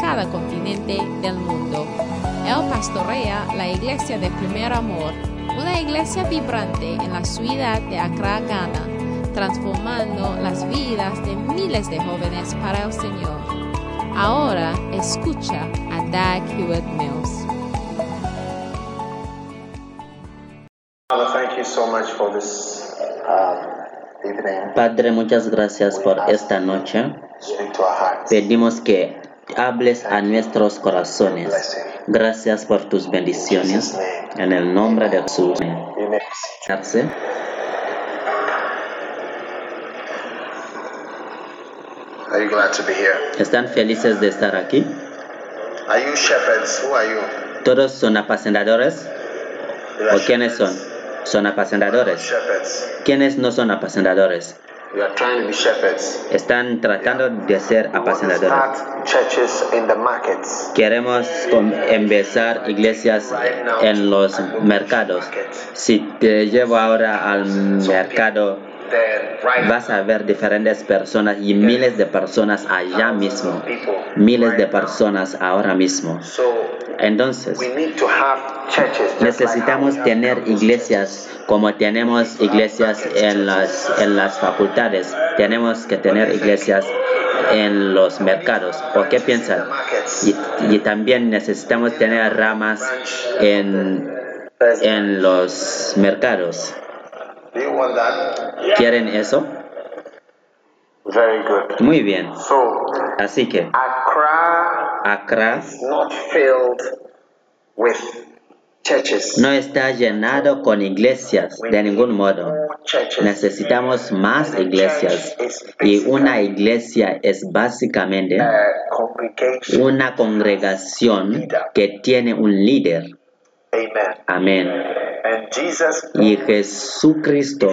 cada continente del mundo. Él pastorea la iglesia de Primer Amor, una iglesia vibrante en la ciudad de Accra, Ghana, transformando las vidas de miles de jóvenes para el Señor. Ahora escucha a Dag Hewitt Mills. Father, thank you so much for this um, evening. Padre, muchas gracias por esta noche. Speak to our hearts. Pedimos que hables a nuestros corazones. Gracias por tus bendiciones. En el nombre de Jesús. You may Gracias. Are you glad to be here? ¿Están felices de estar aquí? Are you shepherds? Who are you? ¿Todos son apacentadores? ¿O quiénes son? Son apacentadores. ¿Quiénes no son apacentadores? Están tratando de ser apacentadores. Queremos empezar iglesias en los mercados. Si te llevo ahora al mercado, vas a ver diferentes personas y miles de personas allá mismo. Miles de personas ahora mismo. Entonces, necesitamos tener iglesias como tenemos iglesias en las, en las facultades. Tenemos que tener iglesias en los mercados. ¿O qué piensan? Y, y también necesitamos tener ramas en, en los mercados. Do you want that? ¿Quieren eso? Very good. Muy bien. So Así que Accra Accra is not filled with churches. no está llenado con iglesias de ningún modo. Necesitamos más iglesias. Y una iglesia es básicamente una congregación que tiene un líder. Amen. Amén. Y Jesucristo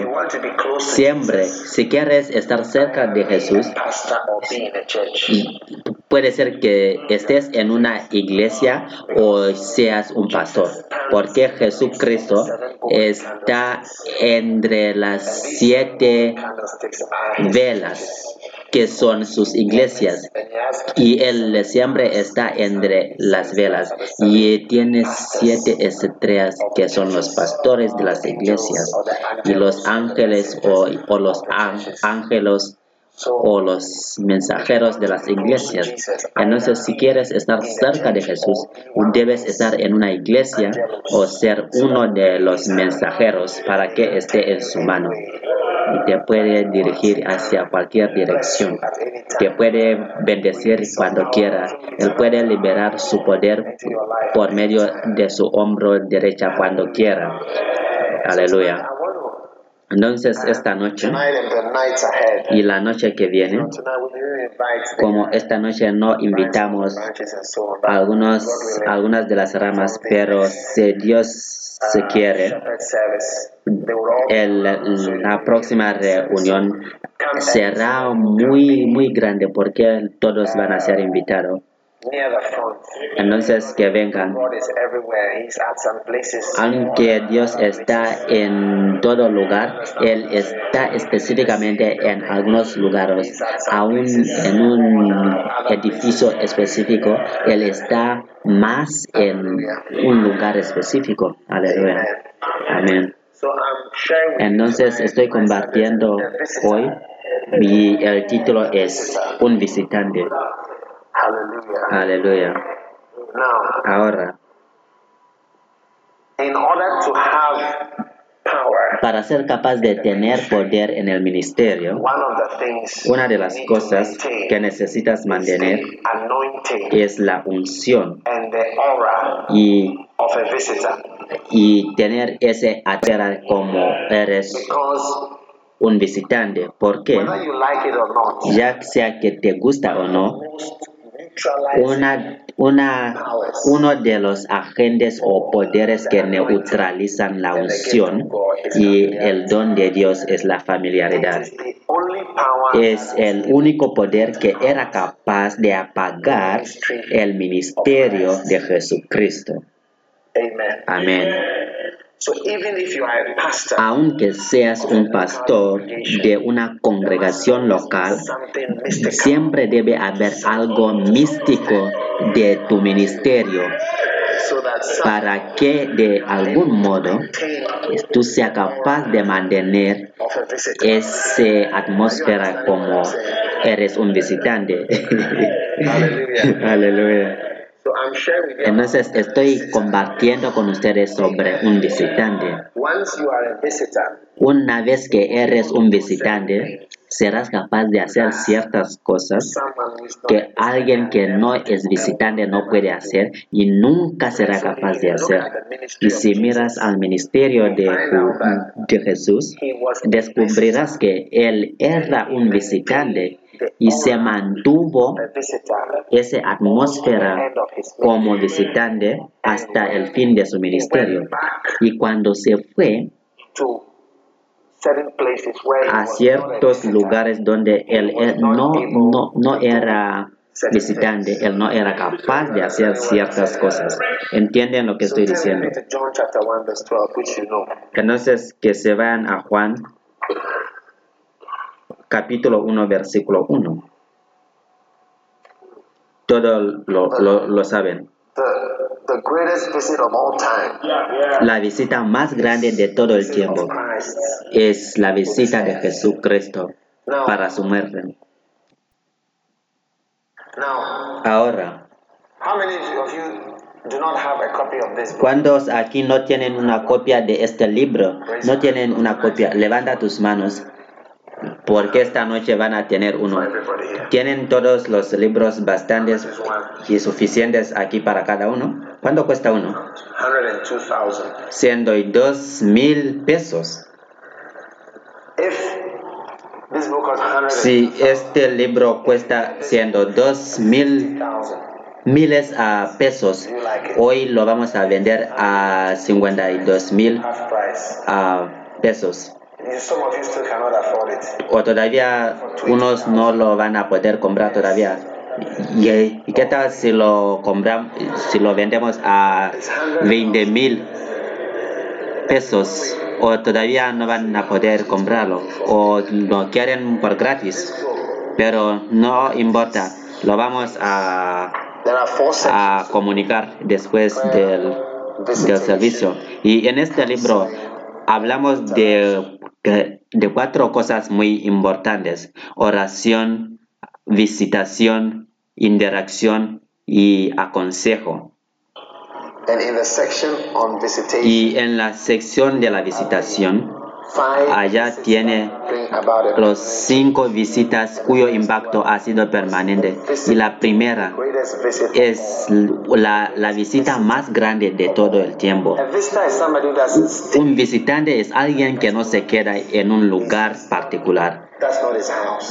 siempre, si quieres estar cerca de Jesús, puede ser que estés en una iglesia o seas un pastor, porque Jesucristo está entre las siete velas que son sus iglesias. y él siempre está entre las velas. Y tiene siete estrellas que son los pastores de las iglesias y los ángeles o, los án- ángeles o los mensajeros de las iglesias. Entonces, si quieres estar cerca de Jesús, debes estar en una iglesia o ser uno de los mensajeros para que esté en su mano y te puede dirigir hacia cualquier dirección. Te puede bendecir cuando quiera. Él puede liberar su poder por medio de su hombro derecha cuando quiera. Aleluya. Entonces, esta noche y la noche que viene, como esta noche no invitamos a algunos, algunas de las ramas, pero si Dios se quiere, el- la próxima reunión será muy, muy grande porque todos van a ser invitados. Entonces, que vengan. Aunque Dios está en todo lugar, Él está específicamente en algunos lugares, aún en un edificio específico, Él está más en un lugar específico. Aleluya. Amén. Entonces estoy compartiendo hoy y el título es Un visitante. Hallelujah. Aleluya. Now, Ahora, in order to have power, para ser capaz de tener poder en el ministerio, one of the things una de las cosas maintain que necesitas mantener es la unción and the aura y, of a visitor. y tener ese atera como eres Because un visitante. ¿Por qué? whether you like not, Ya sea que te gusta o no, una, una, uno de los agentes o poderes que neutralizan la unción y el don de Dios es la familiaridad. Es el único poder que era capaz de apagar el ministerio de Jesucristo. Amén. Aunque seas un pastor de una congregación local, siempre debe haber algo místico de tu ministerio para que de algún modo tú seas capaz de mantener esa atmósfera como eres un visitante. Aleluya. Entonces estoy compartiendo con ustedes sobre un visitante. Una vez que eres un visitante, serás capaz de hacer ciertas cosas que alguien que no es visitante no puede hacer y nunca será capaz de hacer. Y si miras al ministerio de, de Jesús, descubrirás que él era un visitante y se mantuvo esa atmósfera como visitante hasta el fin de su ministerio. Y cuando se fue a ciertos lugares donde él, no, no, no era visitante, él no era capaz de hacer ciertas cosas. ¿Entienden lo que estoy diciendo? Entonces, que se vayan a Juan capítulo 1, versículo 1. Todos lo, lo, lo saben. La visita más grande de todo el tiempo es la visita de Jesucristo para su muerte. Ahora, ¿cuántos aquí no tienen una copia de este libro? No tienen una copia. Levanta tus manos porque esta noche van a tener uno. Tienen todos los libros bastantes y suficientes aquí para cada uno. ¿Cuánto cuesta uno? 102 mil pesos. Si este libro cuesta 102 mil miles a pesos, hoy lo vamos a vender a 52 mil pesos o todavía unos no lo van a poder comprar todavía. ¿Y, qué tal si lo compramos, si lo vendemos a 20 mil pesos? O todavía no van a poder comprarlo, o lo quieren por gratis, pero no importa, lo vamos a, a comunicar después del, del servicio. Y en este libro hablamos de de cuatro cosas muy importantes. Oración, visitación, interacción y aconsejo. y en la sección de la visitación, allá tiene los cinco visitas cuyo impacto ha sido permanente. Y la primera es la, la visita más grande de todo el tiempo. Un visitante es alguien que no se queda en un lugar particular.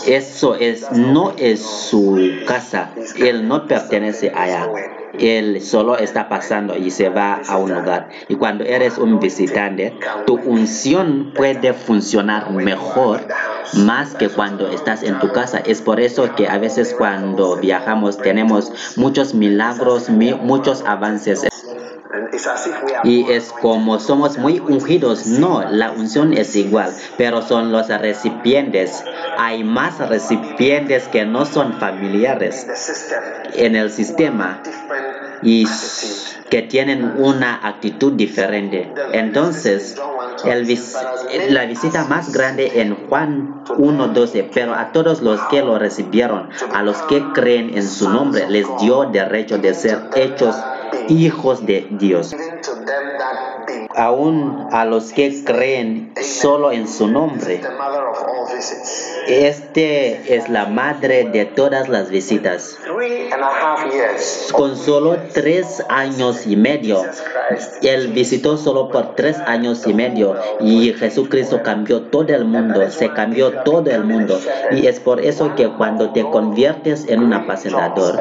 Eso es, no es su casa. Él no pertenece allá. Él solo está pasando y se va a un lugar. Y cuando eres un visitante, tu unción puede funcionar mejor más que cuando estás en tu casa. Es por eso que a veces cuando viajamos tenemos muchos milagros, muchos avances. Y es como somos muy ungidos. No, la unción es igual, pero son los recipientes. Hay más recipientes que no son familiares en el sistema y que tienen una actitud diferente. Entonces, la visita más grande en Juan 1.12, pero a todos los que lo recibieron, a los que creen en su nombre, les dio derecho de ser hechos hijos de Dios. aún a los que creen solo en su nombre. Este es la madre de todas las visitas. Con solo tres años y medio, él visitó solo por tres años y medio y Jesucristo cambió todo el mundo, se cambió todo el mundo. Y es por eso que cuando te conviertes en un apacentador,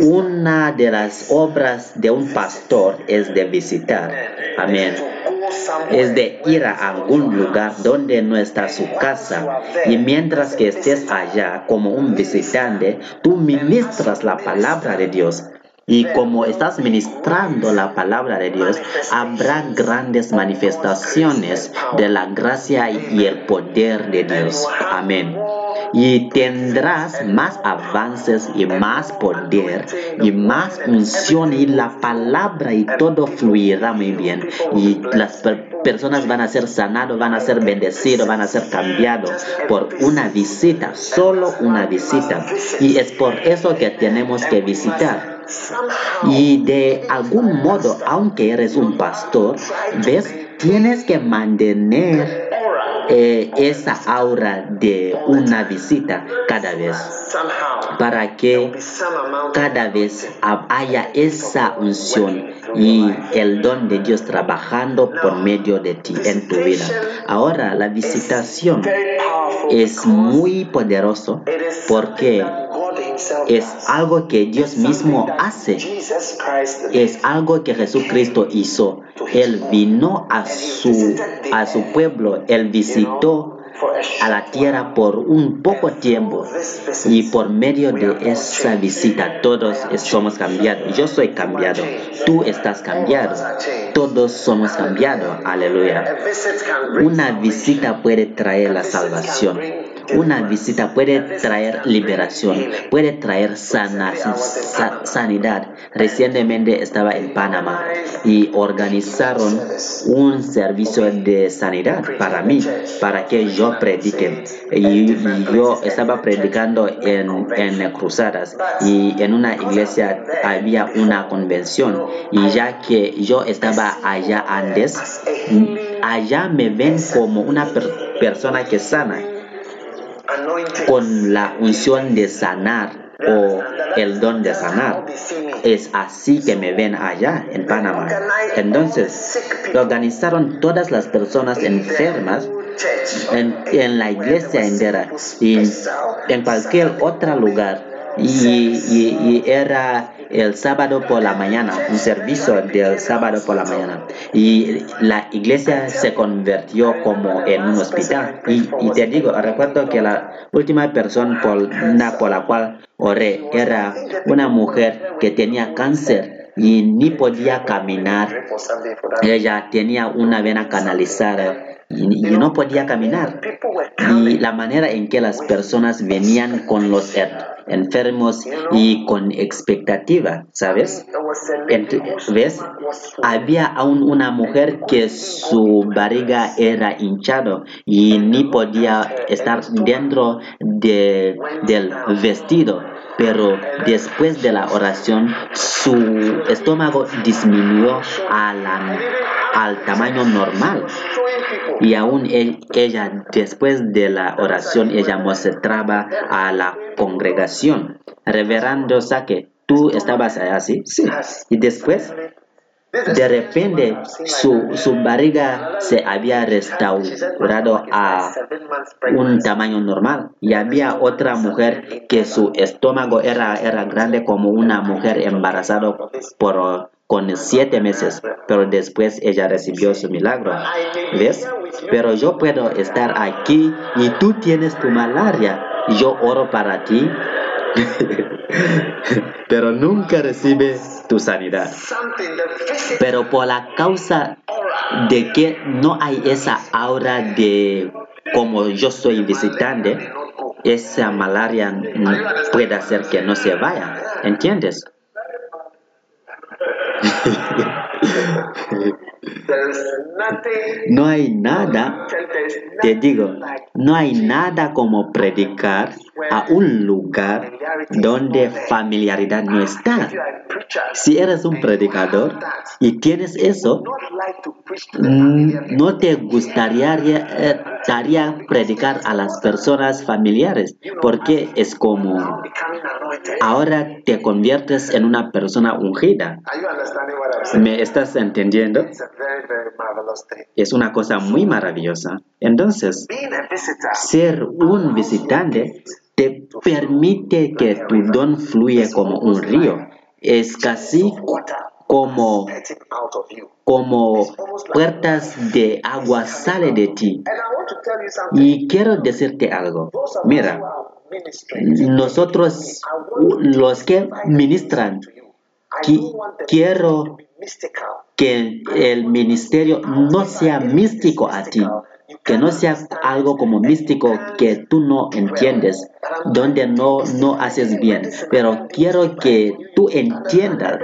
una de las obras de un pastor es de visitar. Amén. Es de ir a algún lugar donde no está su casa. Y mientras que estés allá como un visitante, tú ministras la palabra de Dios. Y como estás ministrando la palabra de Dios, habrá grandes manifestaciones de la gracia y el poder de Dios. Amén. Y tendrás más avances y más poder y más unción y la palabra y todo fluirá muy bien. Y las per- personas van a ser sanados, van a ser bendecidos, van a ser cambiados por una visita, solo una visita. Y es por eso que tenemos que visitar. Y de algún modo, aunque eres un pastor, ves, tienes que mantener. Eh, esa aura de una visita cada vez para que cada vez haya esa unción y el don de Dios trabajando por medio de ti en tu vida. Ahora la visitación es muy poderoso porque es algo que Dios mismo hace. Es algo que Jesucristo hizo. Él vino a su, a su pueblo, él visitó a la tierra por un poco tiempo y por medio de esa visita todos somos cambiados. Yo soy cambiado, tú estás cambiado, todos somos cambiados. Aleluya. Una visita puede traer la salvación. Una visita puede traer liberación, puede traer sanidad. Recientemente estaba en Panamá y organizaron un servicio de sanidad para mí, para que yo predique. Y, yo estaba predicando en, en cruzadas y en una iglesia había una convención. Y ya que yo estaba allá antes, allá me ven como una per- persona que sana. Con la unción de sanar o el don de sanar. Es así que me ven allá en Panamá. Entonces, organizaron todas las personas enfermas en, en la iglesia entera y en cualquier otro lugar. Y, era el sábado por la mañana, un servicio del sábado por la mañana. Y la iglesia se convirtió como en un hospital. Y, te digo, recuerdo que la última persona por, la cual oré era una mujer que tenía cáncer y ni podía caminar. Ella tenía una vena canalizada y, y no podía caminar. Y la manera en que las personas venían con los enfermos y con expectativa, ¿sabes? There was a Ent- lady whose ¿Ves? Había aún una mujer que su barriga era hinchado y ni podía estar dentro de, del vestido. Pero después de la oración, su estómago disminuyó a la- al tamaño normal. Y aún él- ella, después de la oración, ella mostraba a la congregación. Reverendo Saque, ¿tú estabas así? Sí. Y después, de repente, su, su barriga se había restaurado a un tamaño normal. Y había otra mujer que su estómago era, era grande como una mujer embarazada por, con siete meses. Pero después ella recibió su milagro. ¿Ves? Pero yo puedo estar aquí y tú tienes tu malaria. Yo oro para ti. pero nunca recibes tu sanidad. Pero por la causa de que no hay esa aura de como yo soy visitante, esa malaria puede hacer que no se vaya. ¿Entiendes? すいません。No hay nada, te digo, no hay nada como predicar a un lugar donde familiaridad no está. Si eres un predicador y tienes eso, mm, no te gustaría eh, predicar a las personas familiares porque es como ahora te conviertes en una persona ungida. ¿Me estás entendiendo? Es una cosa muy maravillosa. Entonces, Being a visitor ser un visitante te permite que tu don fluye como un río. Es casi como, como puertas de agua sale de ti. Y quiero decirte algo. Mira, nosotros los que ministran, qui- quiero. Que el ministerio no sea místico a ti, que no sea algo como místico que tú no entiendes, donde no, no haces bien, pero quiero que tú entiendas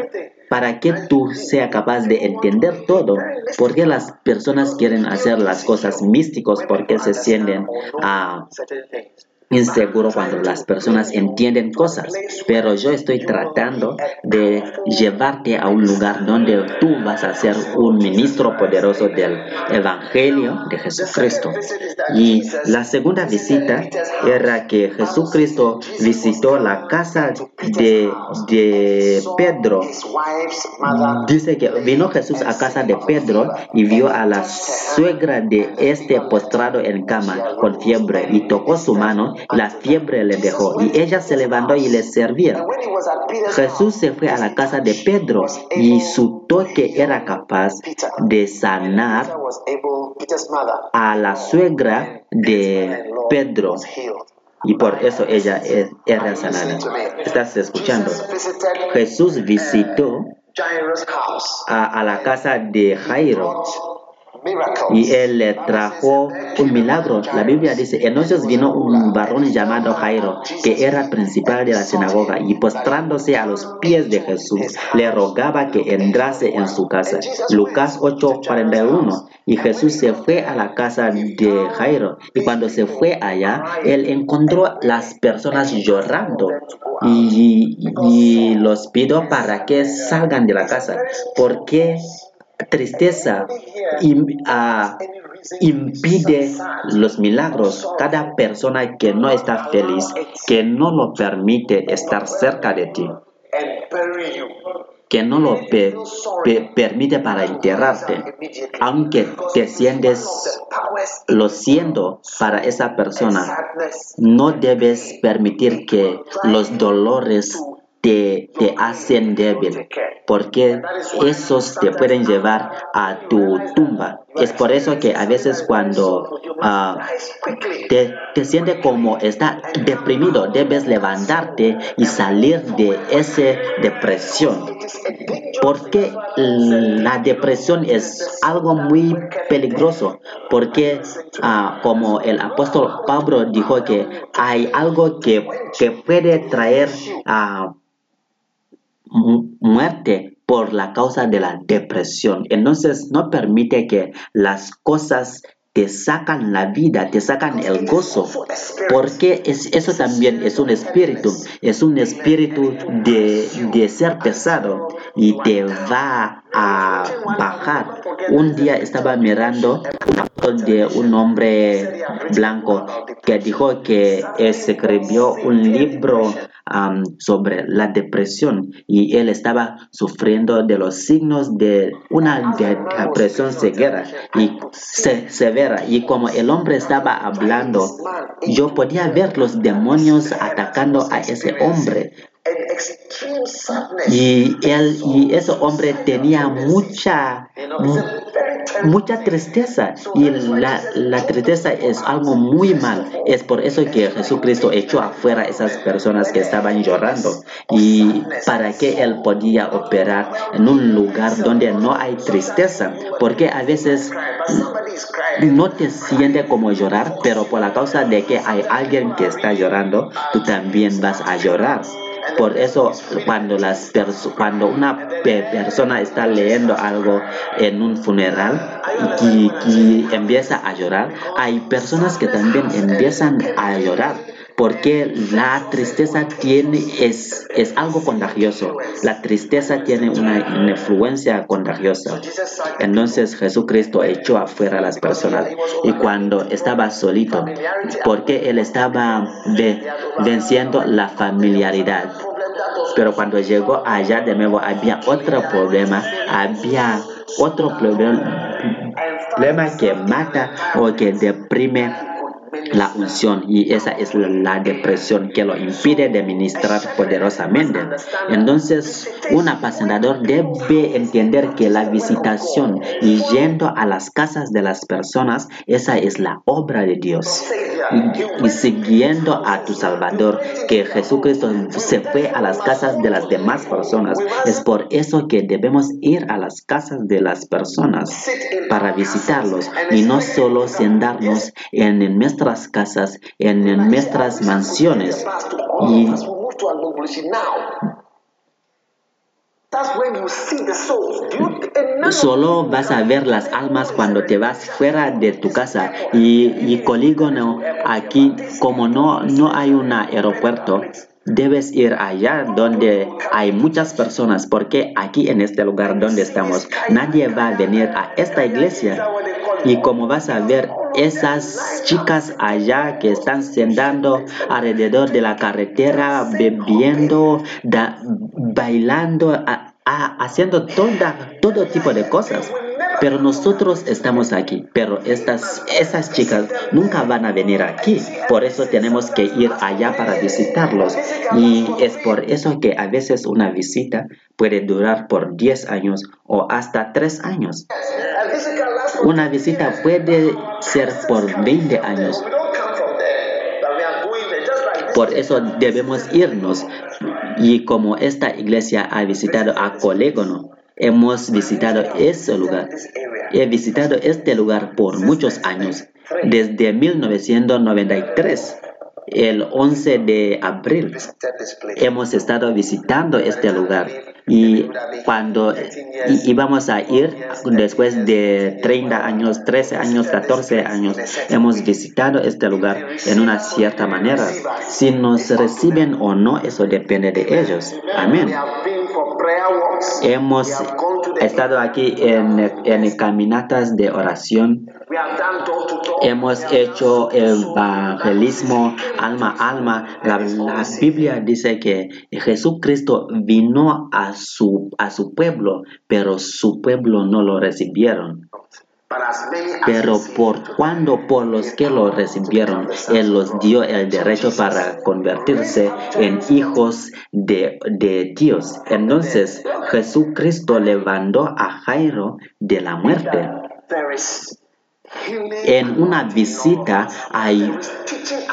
para que tú seas capaz de entender todo, porque las personas quieren hacer las cosas místicos porque se sienten ah, Certain things. Inseguro cuando las personas entienden cosas, pero yo estoy tratando de llevarte a un lugar donde tú vas a ser un ministro poderoso del Evangelio de Jesucristo. Y la segunda visita era que Jesucristo visitó la casa de, de Pedro. Dice que vino Jesús a casa de Pedro y vio a la suegra de este postrado en cama con fiebre y tocó su mano, la fiebre le dejó y ella se levantó y le servía. Jesús se fue a la casa de Pedro y su toque era capaz de sanar a la suegra de Pedro y por eso ella era sanada. ¿Estás escuchando? Jesús visitó a, a la casa de Jairo. Y él le trajo un milagro. La Biblia dice, entonces vino un varón llamado Jairo, que era principal de la sinagoga, y postrándose a los pies de Jesús, le rogaba que entrase en su casa. Lucas 8:41. Y Jesús se fue a la casa de Jairo, y cuando se fue allá, él encontró las personas llorando. Y, y los pidió para que salgan de la casa, porque tristeza ah, impide los milagros. Cada persona que no está feliz, que no lo permite estar cerca de ti, que no lo pe- pe- permite para enterrarte, aunque te sientes lo siento para esa persona, no debes permitir que los dolores te, te hacen débil, porque esos te pueden llevar a tu tumba. Es por eso que a veces cuando ah, te, te sientes como está deprimido, debes levantarte y salir de esa depresión. A Porque la depresión es algo muy peligroso, porque ah, como el apóstol Pablo dijo que hay algo que, que puede traer ah, mu- muerte por la causa de la depresión. Entonces no permite que las cosas te sacan la vida, te sacan el gozo, porque es, eso también es un espíritu, es un espíritu de, de ser pesado y te va a bajar. Un día estaba mirando una foto de un hombre blanco que dijo que escribió un libro am, sobre la depresión y él estaba sufriendo de los signos de una de- depresión severa y se- severa y como el hombre estaba hablando yo podía ver los demonios atacando a ese hombre. Y él y ese hombre tenía mucha mu- mucha tristeza. Y la, la tristeza es algo muy mal. Es por eso que Jesucristo echó afuera esas personas que estaban llorando. y para que él podía operar en un lugar donde no hay tristeza. Porque a veces no te siente como llorar, pero por la causa de que hay alguien que está llorando, tú también vas a llorar. Por eso cuando, las cuando una pe- persona está leyendo algo en un funeral y, y empieza a llorar, hay personas que también empiezan a llorar porque la tristeza tiene es, es algo contagioso. La tristeza tiene una influencia contagiosa. Entonces Jesucristo echó afuera a las personas y cuando estaba solito, porque él estaba ve- venciendo la familiaridad. Pero cuando llegó allá de nuevo había otro problema, había otro problema que mata o que deprime la unción y esa es la, depresión que lo impide de ministrar poderosamente. Entonces, un apacentador debe entender que la visitación y yendo a las casas de las personas, esa es la obra de Dios. Y, siguiendo a tu Salvador, que Jesucristo se fue a las casas de las demás personas. Es por eso que debemos ir a las casas de las personas para visitarlos y no solo sentarnos en, en nuestras casas, en, nuestras mansiones. Y Solo vas a ver las almas cuando te vas fuera de tu casa. Y, y Colígono aquí como no, no hay un aeropuerto debes ir allá donde hay muchas personas porque aquí en este lugar donde estamos nadie va a venir a esta iglesia y como vas a ver esas chicas allá que están sentando alrededor de la carretera bebiendo bailando haciendo toda, todo tipo de cosas pero nosotros estamos aquí, pero estas, esas chicas nunca van a venir aquí. Por eso tenemos que ir allá para visitarlos. Y es por eso que a veces una visita puede durar por 10 años o hasta 3 años. Una visita puede ser por 20 años. Por eso debemos irnos. Y como esta iglesia ha visitado a Colégono, hemos visitado ese lugar. He visitado este lugar por muchos años, desde 1993, el 11 de abril. Hemos estado visitando este lugar y cuando íbamos a ir después de 30 años, 13 años, 14 años, hemos visitado este lugar en una cierta manera. Si nos reciben o no, eso depende de ellos. Amén. Hemos estado aquí en, en caminatas de oración. Hemos hecho evangelismo alma a alma. La, Biblia dice que Jesucristo vino a su, a su pueblo, pero su pueblo no lo recibieron. Pero por cuando por los que lo recibieron, Él los dio el derecho para convertirse en hijos de, de Dios. Entonces Jesucristo levantó a Jairo de la muerte. En una visita hay,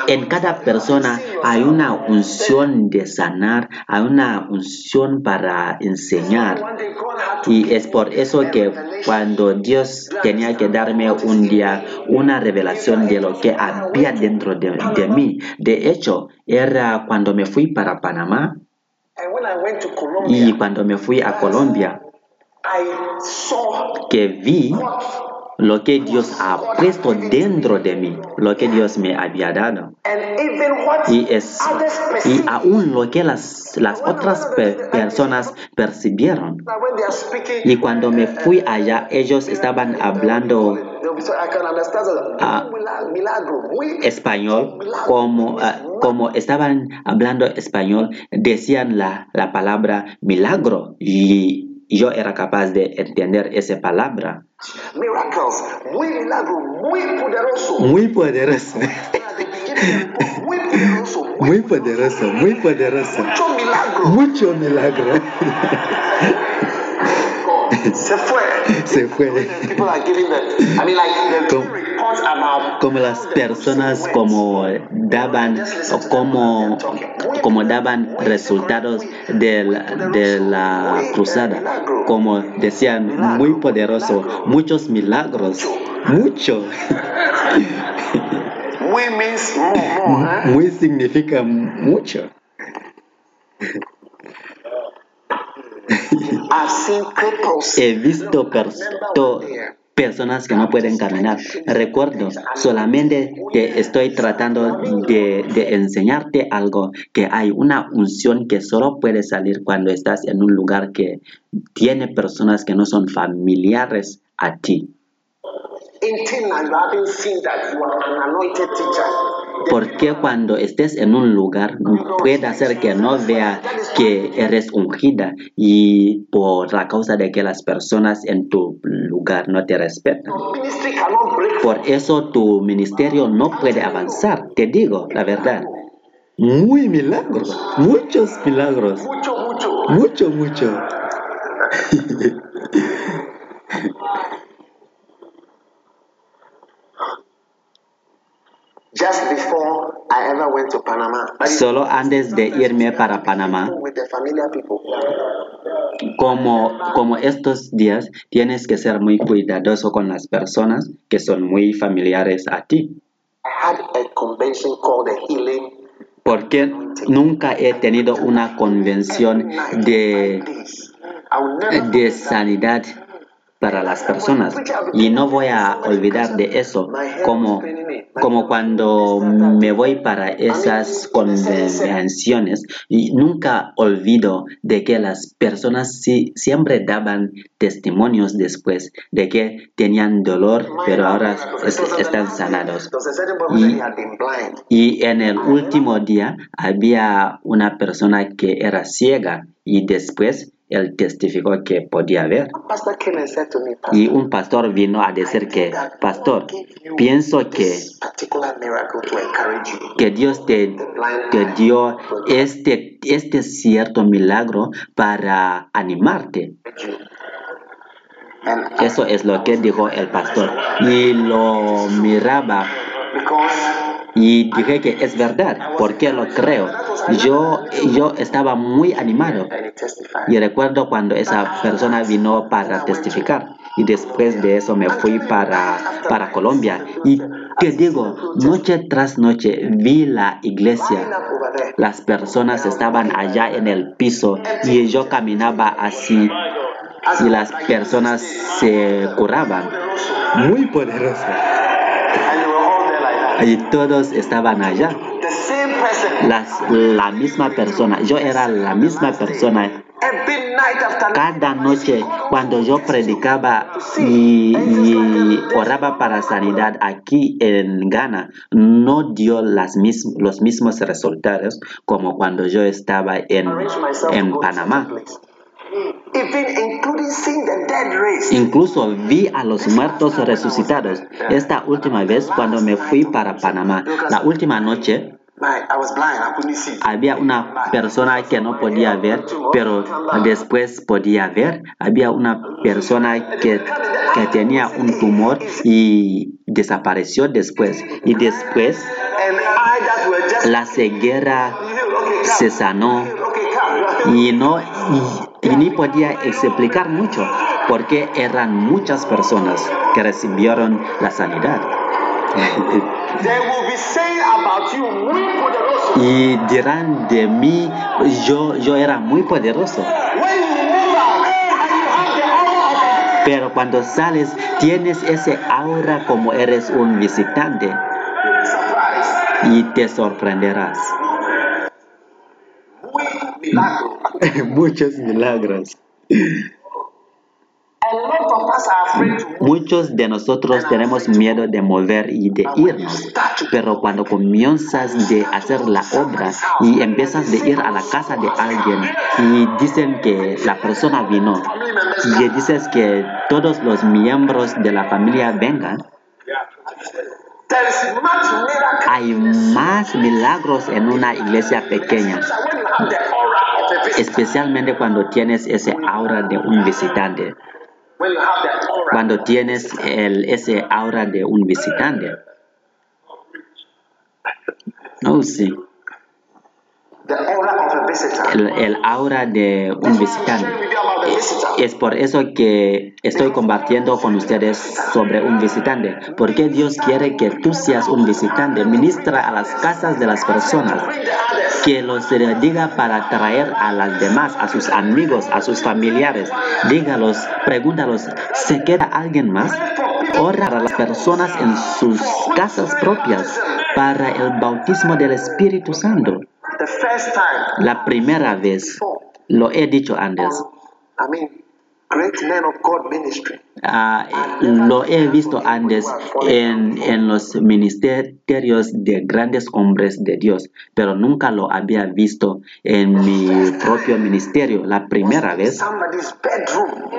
en cada persona hay una unción de sanar, hay una unción para enseñar. Y es por eso que cuando Dios tenía que darme un día una revelación de lo que había dentro de, de mí, de hecho, era cuando me fui para Panamá y cuando me fui a Colombia, que vi lo que Dios ha puesto dentro de mí, lo que Dios me había dado. Y, es, y aún lo que las, las otras pe- personas percibieron. Y cuando me fui allá, ellos estaban hablando español, como, ah, como estaban hablando español, decían la, la palabra milagro y yo era capaz de entender esa palabra. Miracles, muy milagro, muy poderoso. Muy poderoso, Muy poderoso, muy poderoso, muy poderoso. mucho milagro. Mucho milagro. Se fue. Se fue. Como las personas como daban o como como daban resultados del- de la cruzada. como decían muy poderoso. muchos milagros. Mucho. Muy. Huh? muy significa mucho. He visto pers- to- personas que no pueden caminar. Recuerdo, solamente te estoy tratando de, de enseñarte algo, que hay una unción que solo puede salir cuando estás en un lugar que tiene personas que no son familiares a ti. Porque cuando estés en un lugar puede hacer que no vea que eres ungida y por la causa de que las personas en tu lugar no te respetan. Your ministry cannot break Por eso tu ministerio no puede avanzar, te digo la verdad. Muy milagros, muchos milagros, mucho, mucho. mucho, mucho. Just before I ever went to Panama, Solo antes de irme para Panamá, to with the familiar people. como, como estos días, tienes que ser muy cuidadoso con las personas que son muy familiares a ti. I had a convention called the Healing Porque nunca he tenido una convención de, de sanidad para las personas. Y no voy a olvidar de eso, como, como cuando me voy para esas convenciones. Nunca olvido de que las personas siempre daban testimonios después de que tenían dolor, pero ahora es- están sanados. Y, y en el último día había una persona que era ciega y después él testificó que podía Pastor, Y un pastor vino a decir que, pastor, pienso que, que Dios te, te dio este, este cierto milagro para animarte. Eso es lo que dijo el pastor. Y lo miraba y dije que es verdad, porque lo creo. Yo, yo estaba muy animado. Y recuerdo cuando esa persona vino para testificar. Y después de eso me fui para, para Colombia. Y te digo, noche tras noche vi la iglesia. Las personas estaban allá en el piso y yo caminaba así y las personas se curaban. Muy poderoso. Y todos estaban allá. Las, la misma persona. Yo era la misma persona cada noche cuando yo predicaba y, y oraba para sanidad aquí en Ghana, no dio las mis- los mismos resultados como cuando yo estaba en, Panamá. Some place. Even including seeing the dead raised. Incluso vi a los muertos resucitados. Esta última vez cuando me fui para Panamá, la última noche había una persona que no podía ver, pero después podía ver. Había una persona que, que tenía un tumor y desapareció después. Y después la ceguera se sanó y no y, y ni podía explicar mucho porque eran muchas personas que recibieron la sanidad. Y dirán de mí, yo, yo era muy poderoso. Pero cuando sales tienes ese aura como eres un visitante y te sorprenderás. Muchos milagros. Muchos de nosotros tenemos miedo de mover y de irnos, pero cuando comienzas de hacer la obra y empiezas de ir a la casa de alguien y dicen que la persona vino y dices que todos los miembros de la familia vengan, hay más milagros en una iglesia pequeña, especialmente cuando tienes ese aura de un visitante, cuando tienes el, ese aura de un visitante. Oh, sí. the aura of a visitor. El, el aura de un visitante. Es por eso que estoy compartiendo con ustedes sobre un visitante. Porque Dios quiere que tú seas un visitante. Ministra a las casas de las personas. Que los diga para traer a las demás, a sus amigos, a sus familiares. Dígalos, pregúntalos, ¿se queda alguien más? Ora para las personas en sus casas propias para el bautismo del Espíritu Santo. The first time. La primera vez, lo he dicho antes, I mean, great men of God ministry. Ah, lo he visto antes en, en los ministerios de grandes hombres de Dios, pero nunca lo había visto en mi propio ministerio. La primera vez,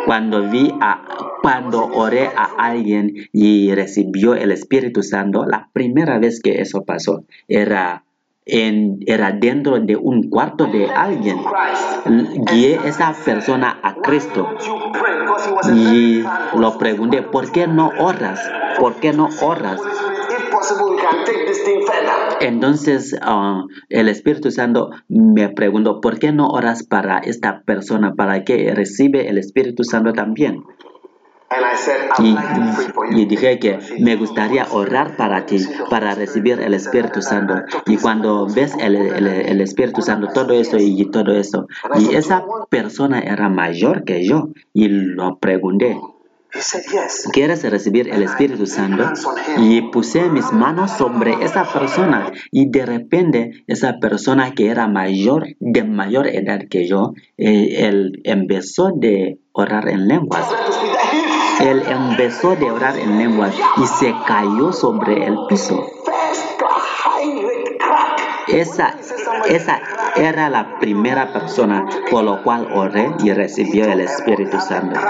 cuando vi a, cuando oré a alguien y recibió el Espíritu Santo, la primera vez que eso pasó era era dentro de un cuarto de alguien. Guié esa persona a Cristo. Y lo pregunté, ¿por qué no oras? ¿Por qué no oras? Entonces ah, el Espíritu Santo me preguntó, ¿por qué no oras para esta persona, para que recibe el Espíritu Santo también? Y, y dije que me gustaría orar para ti, para recibir el Espíritu Santo. Y cuando ves el, el- el Espíritu Santo, todo eso y todo eso, y esa persona era mayor que yo, y lo pregunté. ¿Quieres recibir el Espíritu Santo? Y puse mis manos sobre esa persona y de repente esa persona que era mayor, de mayor edad que yo, eh, él empezó de orar en lenguas. Él empezó de orar en lenguas y se cayó sobre el piso. Esa, esa era la primera persona por lo cual oré y recibió el Espíritu Santo.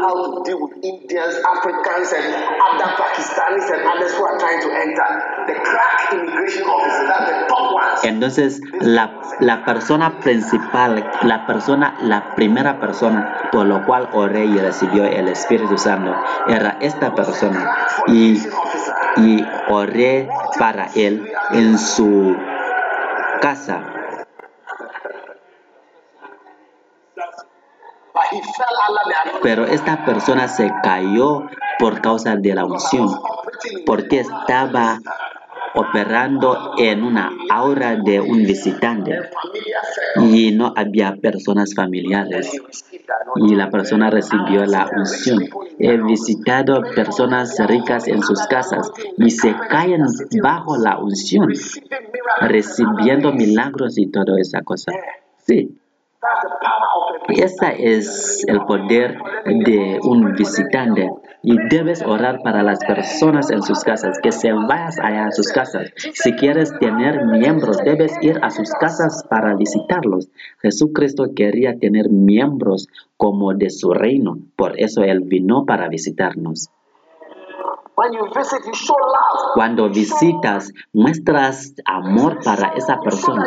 How to deal with Indians, Africans, and other Pakistanis and others who are trying to enter. The crack immigration officers, that's the top ones. Entonces, la, la persona principal, la persona, la primera persona por lo cual oré y recibió el Espíritu Santo era esta persona. Y, y oré para él en su casa. Pero esta persona se cayó por causa de la unción, porque estaba operando en una aura de un visitante y no había personas familiares. Y la persona recibió la unción. He visitado personas ricas en sus casas y se caen bajo la unción, recibiendo milagros y toda esa cosa. Sí, That's the power of a ese es el poder de un visitante. Y debes orar para las personas en sus casas, que se vayas allá a sus casas. Si quieres tener miembros, debes ir a sus casas para visitarlos. Jesucristo quería tener miembros como de su reino, por eso Él vino para visitarnos. Cuando visitas, muestras amor para esa persona,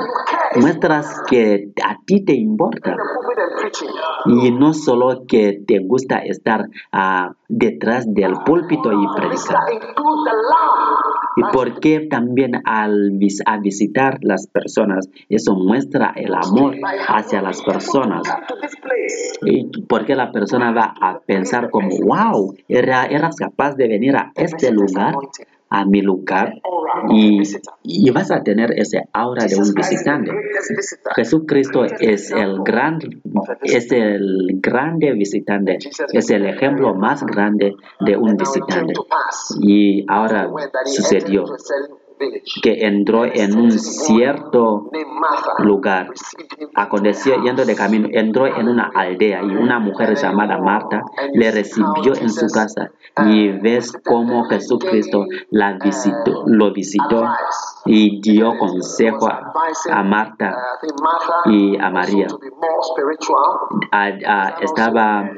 muestras que a ti te importa. Y no solo que te gusta estar ah, detrás del púlpito y predicar. Y porque también al vis- a visitar las personas, eso muestra el amor hacia las personas. Y porque la persona va a pensar como, wow, era, eras capaz de venir a este lugar, a mi lugar, y, y vas a tener ese aura de un visitante. Jesucristo es el gran, es el grande visitante, es el ejemplo más grande de un visitante. Y ahora sucedió que entró en un cierto lugar. Aconteció yendo de camino, entró en una aldea y una mujer llamada Marta le recibió en su casa. Y ves cómo Jesucristo la visitó, lo visitó y dio consejo a, Marta y a María. estaba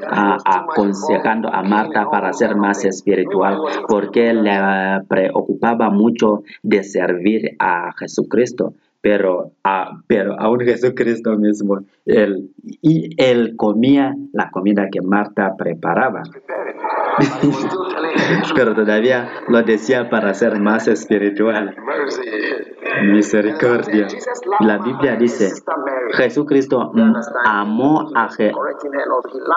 aconsejando a Marta para ser más espiritual porque le preocupaba mucho servir a Jesucristo. Pero, a- pero aún Jesucristo mismo, él, y él comía la comida que Marta preparaba. Pero todavía lo decía para ser más espiritual. Misericordia. La Biblia dice, Jesucristo amó a, Je-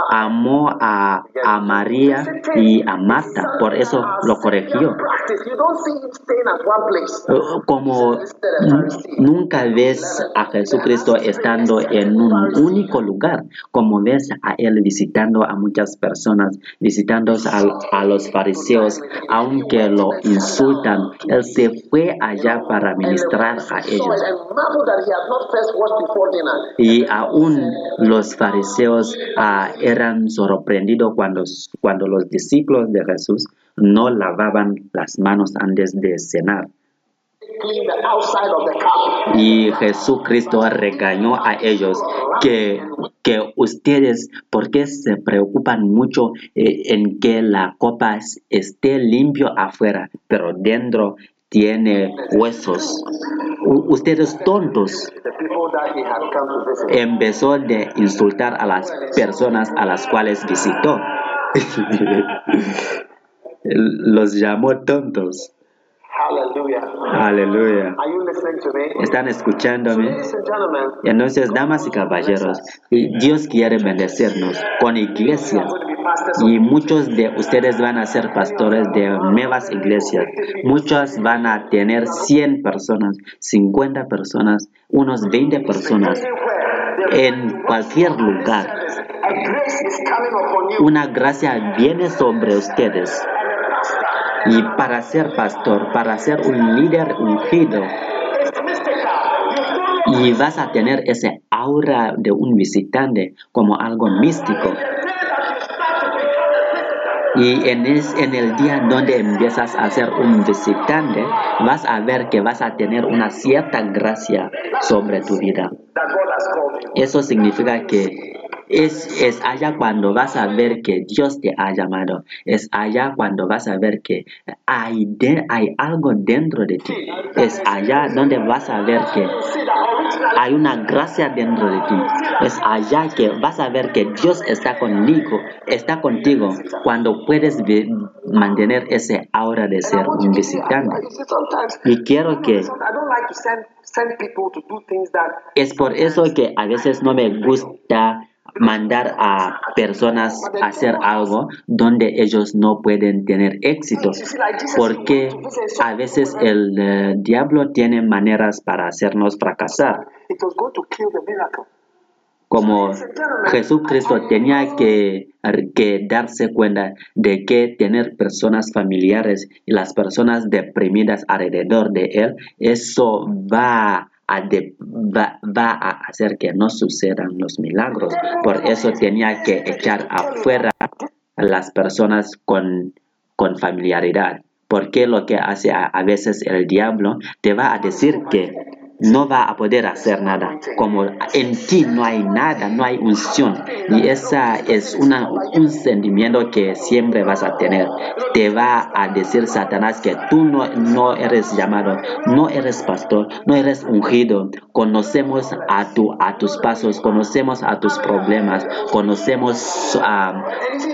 amó a, a María y a Marta, por eso lo corrigió. Como nunca ves a Jesucristo estando en un único lugar, como ves a Él visitando a muchas personas, visitando a, a los fariseos, aunque lo insultan, Él se fue allá para ministrar a ellos. Y aún los fariseos ah, eran sorprendidos cuando, cuando los discípulos de Jesús no lavaban las manos antes de cenar. Y Jesucristo regañó a ellos que, que ustedes, ¿por qué se preocupan mucho eh, en que la copa es- esté limpio afuera, pero dentro tiene huesos? U- ustedes tontos. Empezó de insultar a las personas a las cuales visitó. Los llamó tontos. Hallelujah. Aleluya. Are you listening to me? ¿Están escuchándome? Entonces, damas y caballeros, Dios quiere bendecirnos con iglesias. Y muchos de ustedes van a ser pastores de nuevas iglesias. Muchos van a tener 100 personas, 50 personas, unos 20 personas. En cualquier lugar, una gracia viene sobre ustedes. Y para ser pastor, para ser un líder ungido, y vas a tener ese aura de un visitante como algo místico. Y en, es, en el día donde empiezas a ser un visitante, vas a ver que vas a tener una cierta gracia sobre tu vida. Eso significa que es, es allá cuando vas a ver que Dios te ha llamado. Es allá cuando vas a ver que hay, de- hay algo dentro de ti. Es allá donde vas a ver que hay una gracia dentro de ti. Es allá que vas a ver que Dios está conmigo, está contigo cuando puedes mantener ese aura de ser un visitante. Y quiero que es por eso que a veces no me gusta mandar a personas a hacer algo donde ellos no pueden tener éxito, porque a veces el eh, diablo tiene maneras para hacernos fracasar. como Jesucristo tenía que, que darse cuenta de que tener personas familiares y las personas deprimidas alrededor de él, eso va va, a hacer que no sucedan los milagros. Por eso tenía que echar afuera a las personas con, con familiaridad. Porque lo que hace a veces el diablo te va a decir que no va a poder hacer nada. Como en ti no hay nada, no hay unción. Y esa es una, un sentimiento que siempre vas a tener. Te va a decir Satanás que tú no, no eres llamado, no eres pastor, no eres ungido. Conocemos a, tu, a tus pasos, conocemos a tus problemas, conocemos ah,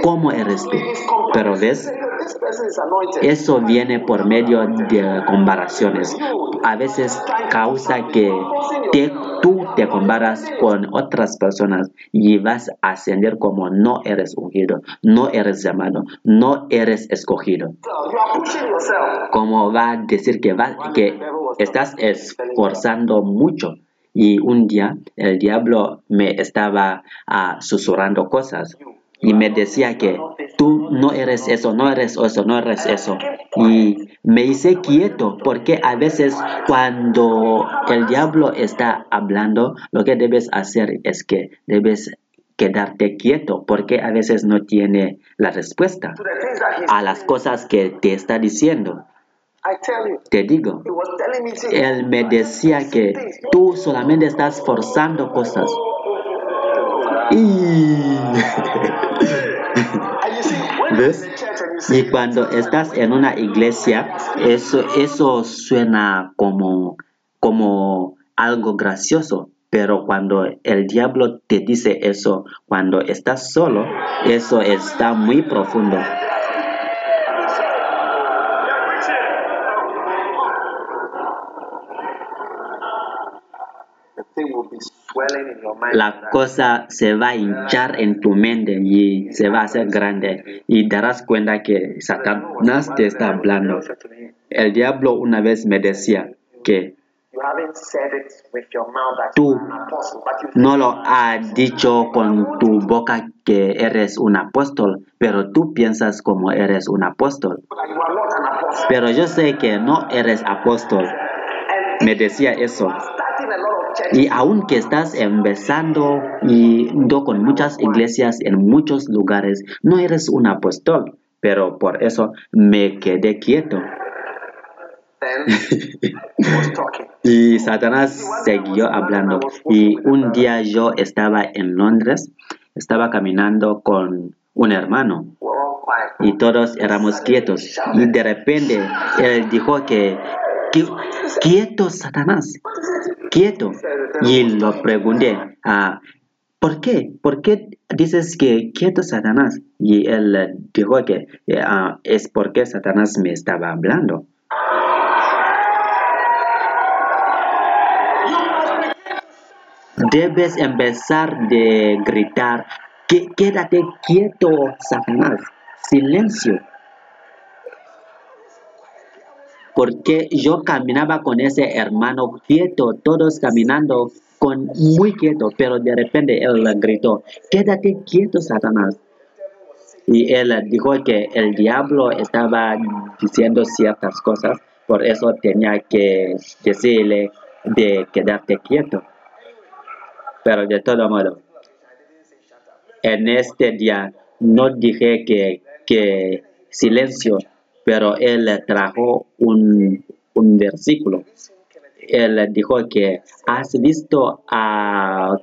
cómo eres tú. Pero ves, Eso viene por medio de comparaciones. A veces causa que te- tú te comparas con otras personas y vas a ascender como no eres ungido, no eres llamado, no eres escogido. Como va a decir que, va, que estás esforzando mucho. Y un día el diablo me estaba ah, susurrando cosas y me decía que tú no eres eso, no eres eso, no eres eso. Y me hice quieto porque a veces cuando el diablo está hablando, lo que debes hacer es que debes quedarte quieto porque a veces no tiene la respuesta a las cosas que te está diciendo. Te digo, él me decía que tú solamente estás forzando cosas. Y... ¿Ves? cuando estás en una iglesia, eso, eso suena como, como algo gracioso. Pero cuando el diablo te dice eso, cuando estás solo, eso está muy profundo. swelling in your mind. La cosa se va a hinchar en tu mente y se va a hacer grande y darás cuenta que Satanás te está hablando. El diablo una vez me decía que Tú no lo has dicho con tu boca que eres un apóstol, pero tú piensas como eres un apóstol. Pero yo sé que no eres apóstol. Me decía eso. Y aunque estás empezando y con muchas iglesias en muchos lugares, no eres un apóstol. Pero por eso me quedé quieto. Y Satanás siguió hablando. Y un día yo estaba en Londres, estaba caminando con un hermano y todos éramos quietos. Y de repente él dijo que, "Qui- quieto Satanás, quieto. Y lo pregunté, ¿por qué? ¿Por qué dices que quieto Satanás? Y él dijo que eh, ah, es porque Satanás me estaba hablando. Debes empezar de gritar, "Qué- quédate quieto, Satanás, silencio. Porque yo caminaba con ese hermano quieto, todos caminando con muy quieto, pero de repente él gritó, quédate quieto, Satanás. Y él dijo que el diablo estaba diciendo ciertas cosas, por eso tenía que decirle de quedarte quieto. Pero de todo modo, en este día no dije que, que silencio, pero él trajo un, un versículo. Él dijo que has visto a,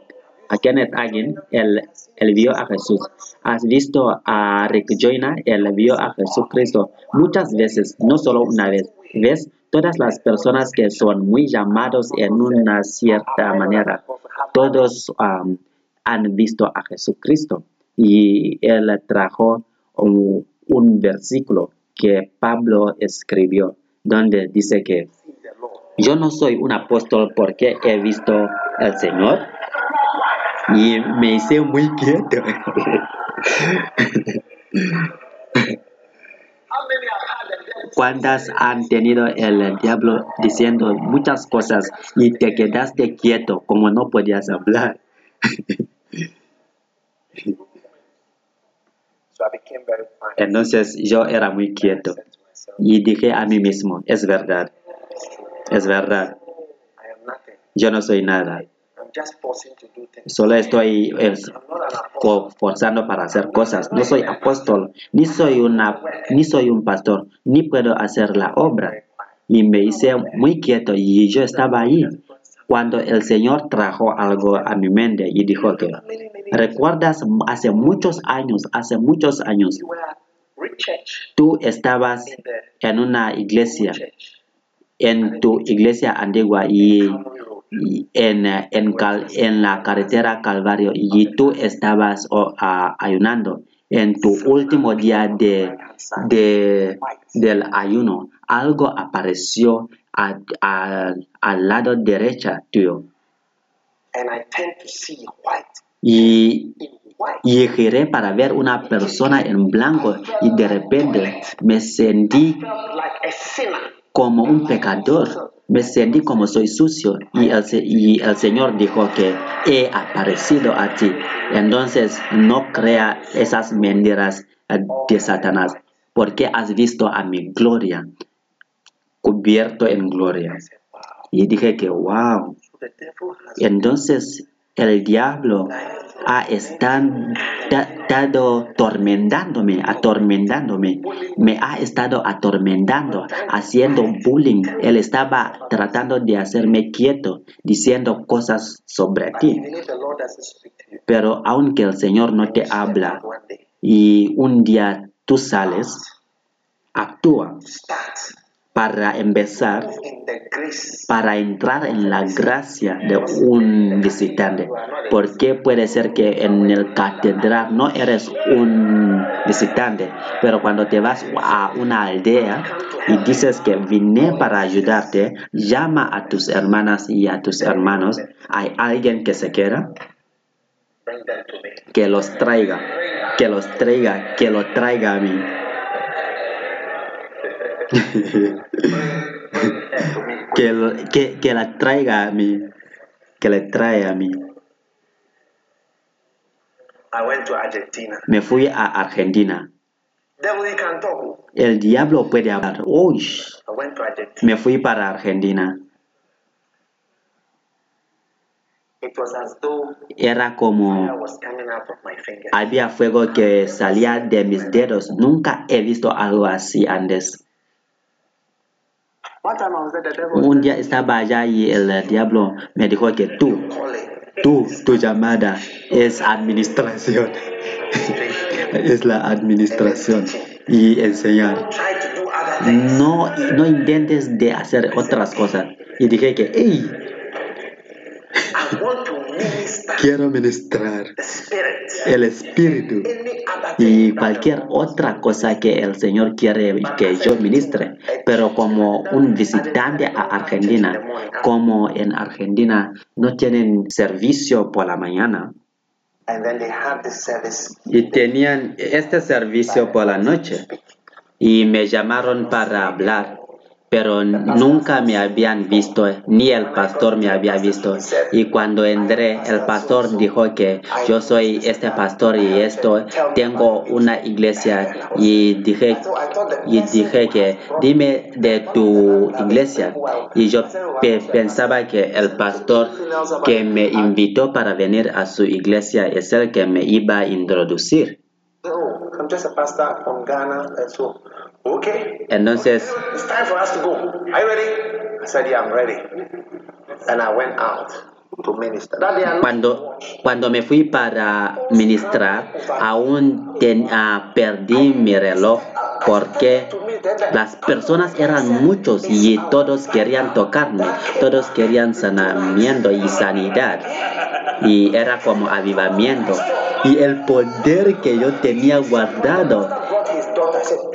a Kenneth Hagin, él, él vio a Jesús. Has visto a Rick Joyner, él vio a Jesucristo muchas veces, no solo una vez. ¿Ves? Todas las personas que son muy llamados en una cierta manera, todos um, han visto a Jesucristo. Y él trajo un, un versículo que Pablo escribió, donde dice que yo no soy un apóstol porque he visto al Señor y me hice muy quieto. ¿Cuántas han tenido el diablo diciendo muchas cosas y te quedaste quieto como no podías hablar? So I became very quiet. Entonces yo era muy quieto. Y dije a mí mismo, es verdad, es verdad, yo no soy nada, I'm just forcing to do things. solo estoy fo- forzando para hacer cosas, no soy apóstol, ni soy, una, ni soy un pastor, ni puedo hacer la obra. Y me hice muy quieto y yo estaba ahí. Cuando el Señor trajo algo a mi mente y dijo que, ¿recuerdas hace muchos años, hace muchos años, tú estabas en una iglesia, en tu iglesia antigua y, en, en, cal- en la carretera Calvario y tú estabas oh, ah, ayunando en tu último día de, de- del ayuno, algo apareció a- a- al lado derecha tuyo Y, y giré para ver una persona en blanco y de repente me sentí como un pecador. Me sentí como soy sucio y el, y el Señor dijo que he aparecido a ti. Entonces no crea esas mentiras de Satanás, porque has visto a mi gloria, cubierto en gloria. Y dije que, wow. Entonces el diablo ha estado atormentándome, atormentándome, me ha estado atormentando, haciendo bullying. Él estaba tratando de hacerme quieto, diciendo cosas sobre ti. Pero aunque el Señor no te habla y un día tú sales, actúa para empezar, para entrar en la gracia de un visitante. Porque puede ser que en el catedral no eres un visitante. Pero cuando te vas a una aldea y dices que vine para ayudarte, llama a tus hermanas y a tus hermanos. ¿Hay alguien que se quiera? Que los traiga, que los traiga, que lo traiga a mí. que, que, que la traiga a mí, que le trae a mí. I went to Argentina. Me fui a Argentina. Devil, he can talk. El diablo puede hablar. Uy, I went to Argentina. me fui para Argentina. It was as though Era como was coming out of my fingers. había fuego que salía de mis dedos. Nunca he visto algo así antes. One time I was there, the devil Un día estaba allá y el diablo me dijo que tú, tú, tu llamada es administración. es la administración y enseñar. No, no intentes de hacer otras cosas. Y dije que, hey, I want to minister quiero ministrar el espíritu y cualquier otra cosa que el Señor quiere que yo ministre. Pero como un visitante a Argentina, como en Argentina no tienen servicio por la mañana And then they have this service. y tenían este servicio por la noche y me llamaron para hablar. Pero nunca me habían visto, ni el pastor me había visto. Y cuando entré, el pastor dijo que yo soy este pastor y esto, tengo una iglesia. Y dije, y dije que dime de tu iglesia. Y yo pe- pensaba que el pastor que me invitó para venir a su iglesia es el que me iba a introducir. Oh, I'm just a pastor from Ghana. So, okay, Entonces it's time for us to go. Are you ready? I said, Yeah, I'm ready. And I went out to minister. Cuando, cuando me fui para ministrar, aún ten- ah, perdí mi reloj porque las personas eran muchos y todos querían tocarme, todos querían sanamiento y sanidad. Y era como avivamiento. Y el poder que yo tenía guardado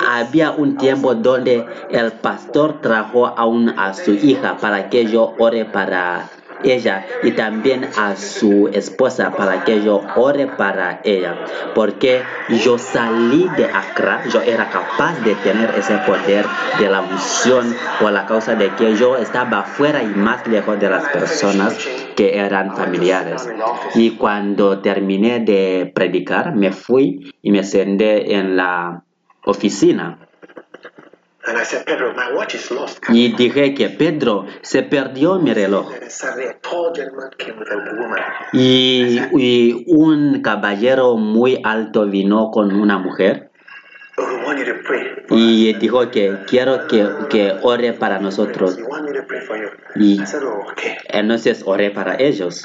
había un tiempo donde el pastor trajo aún a su hija para que yo ore para ella y también a su esposa para que yo ore para ella. Porque yo salí de Accra yo era capaz de tener ese poder de la unción por la causa de que yo estaba fuera y más lejos de las personas que eran familiares. Y cuando terminé de predicar me fui y me senté en la oficina. And I said, Pedro, my watch is lost. y dije que Pedro se perdió mi reloj. Y, y un caballero muy alto vino con una mujer y dijo que quiero que, que ore para nosotros. Y entonces oré para ellos.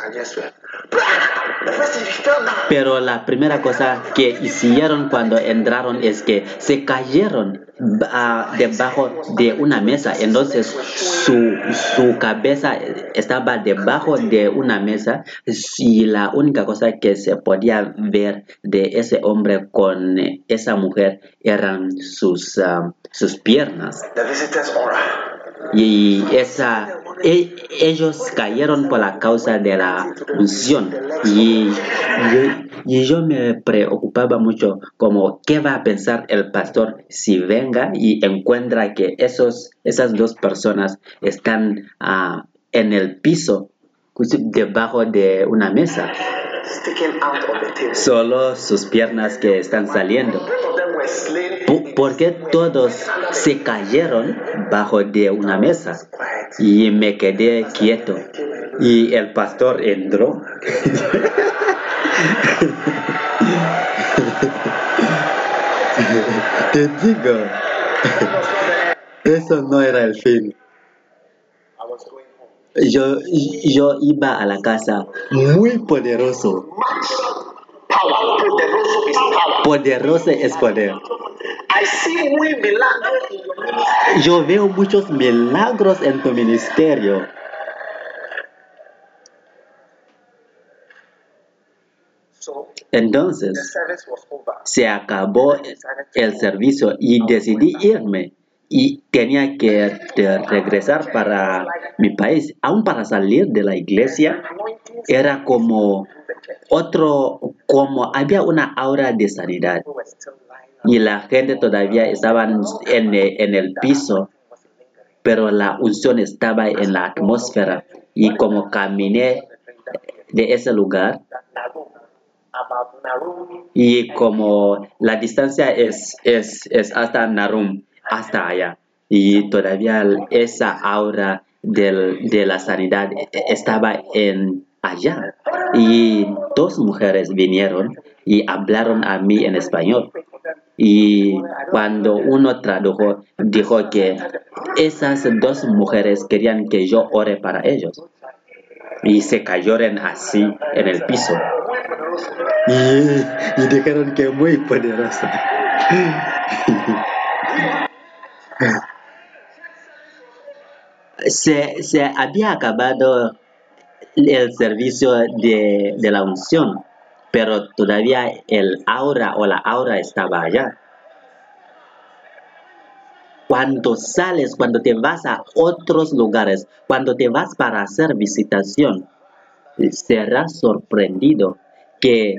Pero la primera cosa que hicieron cuando entraron es que se cayeron ah, debajo de una mesa. Entonces su, su cabeza estaba debajo de una mesa. Y la única cosa que se podía ver de ese hombre con esa mujer eran sus, ah, sus piernas. Y esa e- ellos cayeron por la causa de la unción. Y, y- y yo me preocupaba mucho como qué va a pensar el pastor si venga y encuentra que esos esas dos personas están ah, en el piso debajo de una mesa solo sus piernas que están saliendo ¿Por qué todos se cayeron bajo de una mesa? Y me quedé quieto. Y el pastor entró. Te digo, eso no era el fin. Yo, yo iba a la casa muy poderoso. Power. Poderoso is power. Poderoso es poder. I see muy milagros in your ministry. Yo veo muchos milagros en tu ministerio. Entonces se acabó el servicio y decidí irme y tenía que de- regresar para mi país. Aún para salir de la iglesia era como otro, como había una aura de sanidad y la gente todavía estaba en en el piso, pero la unción estaba en la atmósfera y como caminé de ese lugar y como la distancia es, es, es hasta Narum, hasta allá, y todavía esa aura del- de la sanidad estaba en allá. Y dos mujeres vinieron y hablaron a mí en español. Y cuando uno tradujo, dijo que esas dos mujeres querían que yo ore para ellos. Y se cayeron así en el piso. Y, y dijeron que muy poderoso. Se, había acabado el servicio de, de la unción, pero todavía el aura o la aura estaba allá. Cuando sales, cuando te vas a otros lugares, cuando te vas para hacer visitación, serás sorprendido que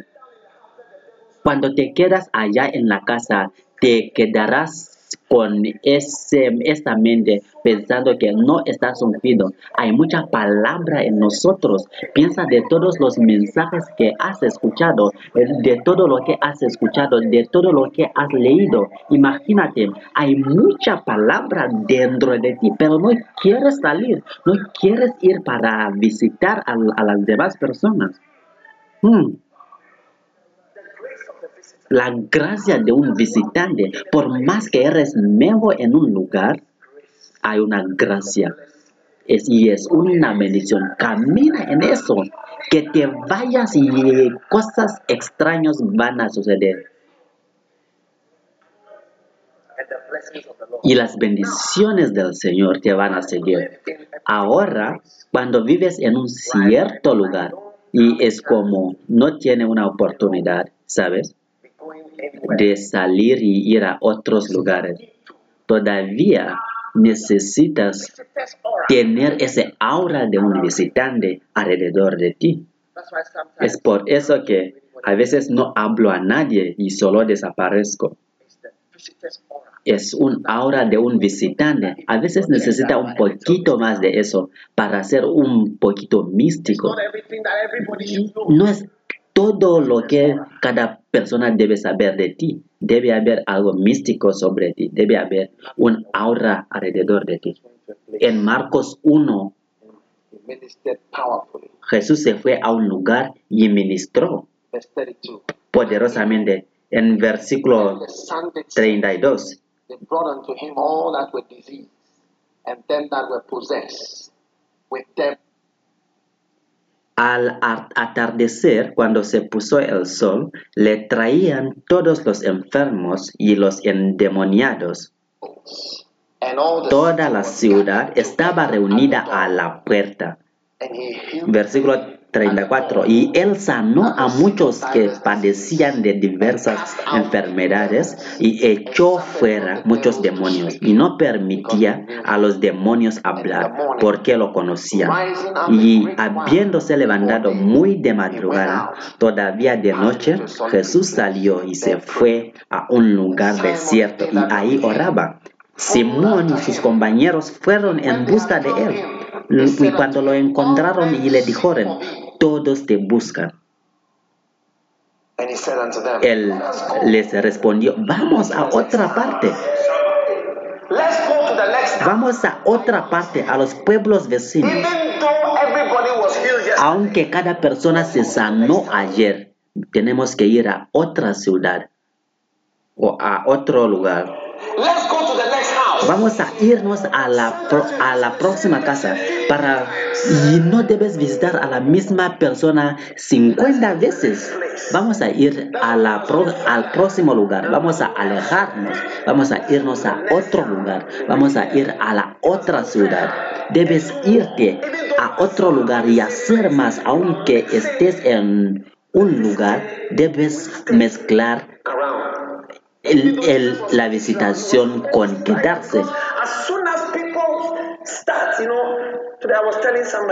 cuando te quedas allá en la casa, te quedarás con esta mente pensando que no estás ungido. Hay mucha palabra en nosotros. Piensa de todos los mensajes que has escuchado, eh, de todo lo que has escuchado, de todo lo que has leído. Imagínate, hay mucha palabra dentro de ti, pero no quieres salir, no quieres ir para visitar a, a las demás personas. Hmm la gracia de un visitante, por más que eres nuevo en un lugar, hay una gracia. Y es una bendición. Camina en eso. Que te vayas y cosas extrañas van a suceder. Y las bendiciones del Señor te van a seguir. Ahora, cuando vives en un cierto lugar y es como no tiene una oportunidad, ¿sabes? De salir y ir a otros lugares. Todavía necesitas tener ese aura de un visitante alrededor de ti. Es por eso que a veces no hablo a nadie y solo desaparezco. Es un aura de un visitante. A veces necesita un poquito más de eso para ser un poquito místico. No es todo lo que cada persona debe saber de ti. Debe haber algo místico sobre ti. Debe haber un aura alrededor de ti. En Marcos 1, He ministered powerfully. Jesús se fue a un lugar y ministró Verse 32. poderosamente. En versículo The sun did set. 32, They brought unto him all that were diseased, and them that were possessed with them al ar- atardecer, cuando se puso el sol, le traían todos los enfermos y los endemoniados. Toda la ciudad estaba reunida a la puerta. Versículo 34. Y él sanó a muchos que padecían de diversas enfermedades y echó fuera muchos demonios y no permitía a los demonios hablar porque lo conocían. Y habiéndose levantado muy de madrugada, todavía de noche, Jesús salió y se fue a un lugar desierto y ahí oraba. Simón y sus compañeros fueron en busca de él. Y cuando lo encontraron y le dijeron, todos te buscan. Él les respondió, vamos a otra parte, vamos a otra parte, a los pueblos vecinos. Aunque cada persona se sanó ayer, tenemos que ir a otra ciudad o a otro lugar. Vamos a irnos a la, a la próxima casa para no debes visitar a la misma persona 50 veces. Vamos a ir al próximo lugar. Vamos a alejarnos. Vamos a irnos a otro lugar. Vamos a ir a la otra ciudad. Debes irte a otro lugar y hacer más, aunque estés en un lugar, debes mezclar. El- el- la visitación con quedarse.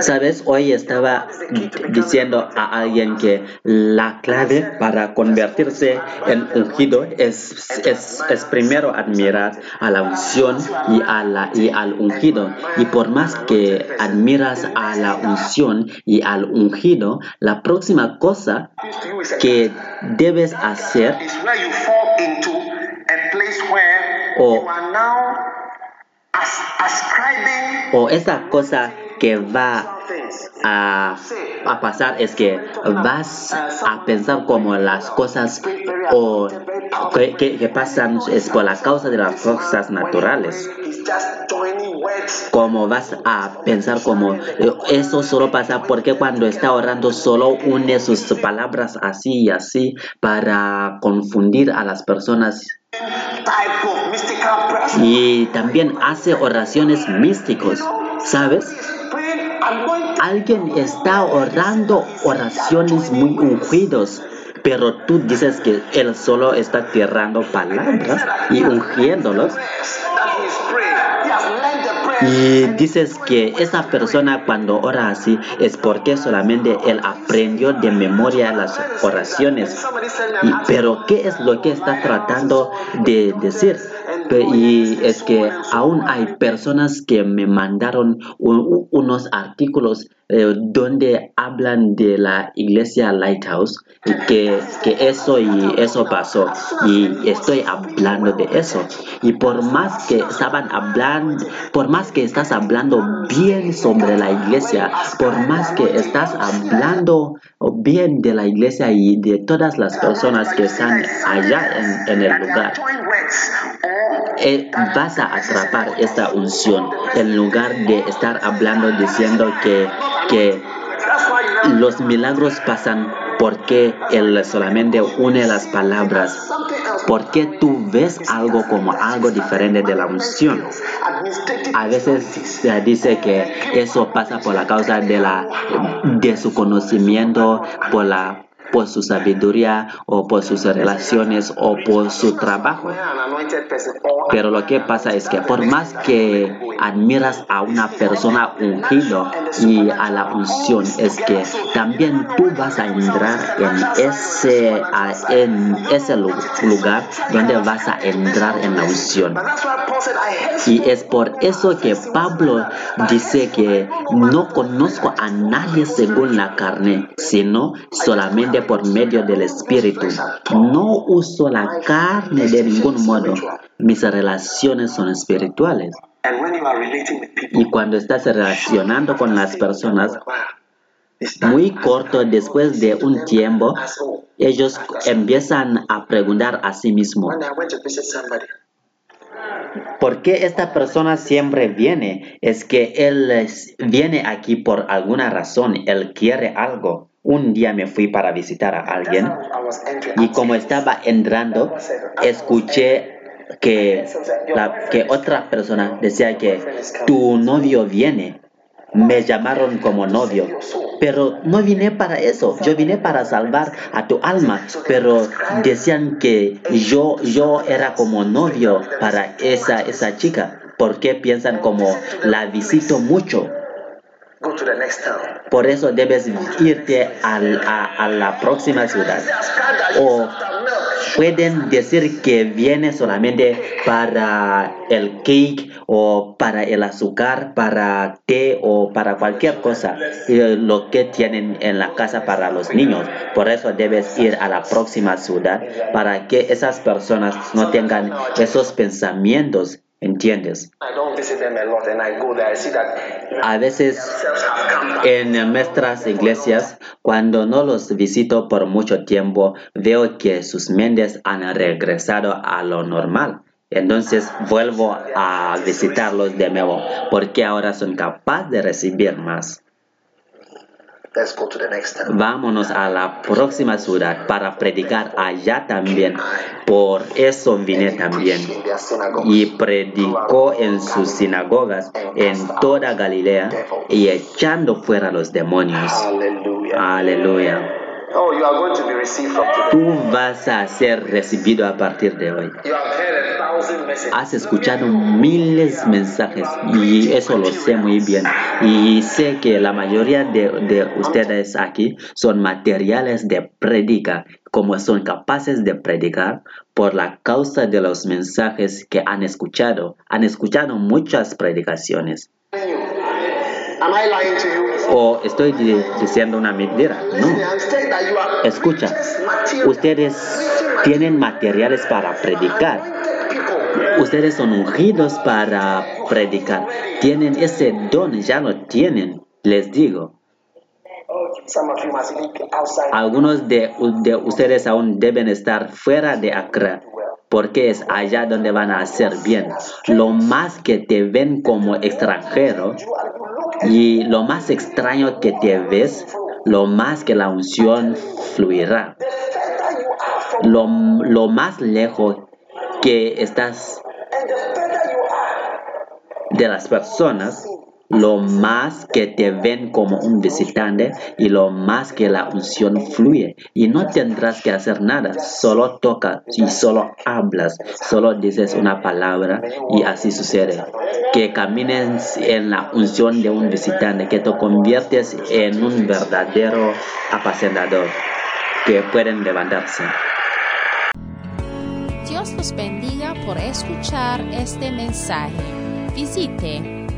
Sabes, hoy estaba diciendo a alguien que la clave para convertirse en ungido es, es, primero admirar a la unción y, a la, y al ungido. Y por más que admiras a la unción y al ungido, la próxima cosa que debes hacer place where you are now as, ascribing o esa cosa que va a, a pasar es que vas a pensar como las cosas o que, que- que pasan es por la causa de las cosas naturales. Como vas a pensar como eso solo pasa porque cuando está orando solo une sus palabras así y así para confundir a las personas y también hace oraciones místicos, ¿sabes? Alguien está orando oraciones muy ungidos, pero tú dices que él solo está tirando palabras y ungiéndolos. Y dices que esa persona cuando ora así es porque solamente él aprendió de memoria las oraciones. Pero ¿qué es lo que está tratando de decir? Y es que aún hay personas que me mandaron unos artículos eh, donde hablan de la iglesia Lighthouse y que, que eso y eso pasó. Y estoy hablando de eso. Y por más que estaban hablando por más que estás hablando bien sobre la iglesia por más que estás hablando bien de la iglesia y de todas las personas que están allá en, el lugar. Vas a atrapar esta unción en lugar de estar hablando diciendo que, que los milagros pasan porque él solamente une las palabras else. porque tú ves algo como algo diferente de la unción a veces se dice que eso pasa por la causa de la de su conocimiento por la por su sabiduría o por sus relaciones o por su trabajo Pero lo que pasa es que por más que admiras a una persona ungido y a la unción, es que también tú vas a entrar en ese, en ese lu- lugar donde vas a entrar en la unción. Y es por eso que Pablo dice que no conozco a nadie según la carne, sino solamente por medio del Espíritu. No uso la carne de ningún modo. Mis relaciones son espirituales. Y cuando estás relacionando con las personas, muy corto después de un tiempo, ellos empiezan a preguntar a sí mismos, ¿Por qué esta persona siempre viene? Es que él viene aquí por alguna razón, él quiere algo. Un día me fui para visitar a alguien y como estaba entrando, escuché que, que otra persona decía que tu novio viene. Me llamaron como novio, pero no vine para eso. Yo vine para salvar a tu alma, pero decían que yo yo era como novio para esa esa chica. ¿Por qué piensan como la visito mucho? Go to the next town. Por eso debes irte a, a la próxima ciudad. O pueden decir que viene solamente para el cake o para el azúcar, para té o para cualquier cosa, lo que tienen en la casa para los niños. Por eso debes ir a la próxima ciudad para que esas personas no tengan esos pensamientos, ¿entiendes? I don't visit them a lot, and I go there. I see that A veces en nuestras iglesias, cuando no los visito por mucho tiempo, veo que sus mentes han regresado a lo normal. Entonces vuelvo a visitarlos de nuevo, porque ahora son capaces de recibir más. Let's go to the next town. Vámonos a la próxima ciudad para predicar allá también. Por eso vine también. Y predicó en sus sinagogas en toda Galilea y echando fuera los demonios. Hallelujah. Aleluya. Oh, you you are going to be received from today. Tú vas a ser recibido a partir de hoy. You have heard a thousand messages. Has escuchado miles de mensajes y eso lo sé muy bien. Y sé que la mayoría de, de ustedes aquí son materiales de predica, como son capaces de predicar por la causa de los mensajes que han escuchado. Han escuchado muchas predicaciones. Am I lying to you? O estoy di- diciendo una mentira. No. Escucha, ustedes tienen materiales para predicar. Ustedes son ungidos para predicar. Tienen ese don, ya lo tienen. Les digo, algunos de, de ustedes aún deben estar fuera de Accra, porque es allá donde van a hacer bien. Lo más que te ven como extranjero y lo más extraño que te ves, lo más que la unción fluirá. Lo, lo más lejos que estás de las personas, lo más que te ven como un visitante y lo más que la unción fluye. Y no tendrás que hacer nada, solo toca y solo hablas, solo dices una palabra y así sucede. Que camines en la unción de un visitante, que te conviertes en un verdadero apacentador, que pueden levantarse. Dios los bendiga por escuchar este mensaje. Visite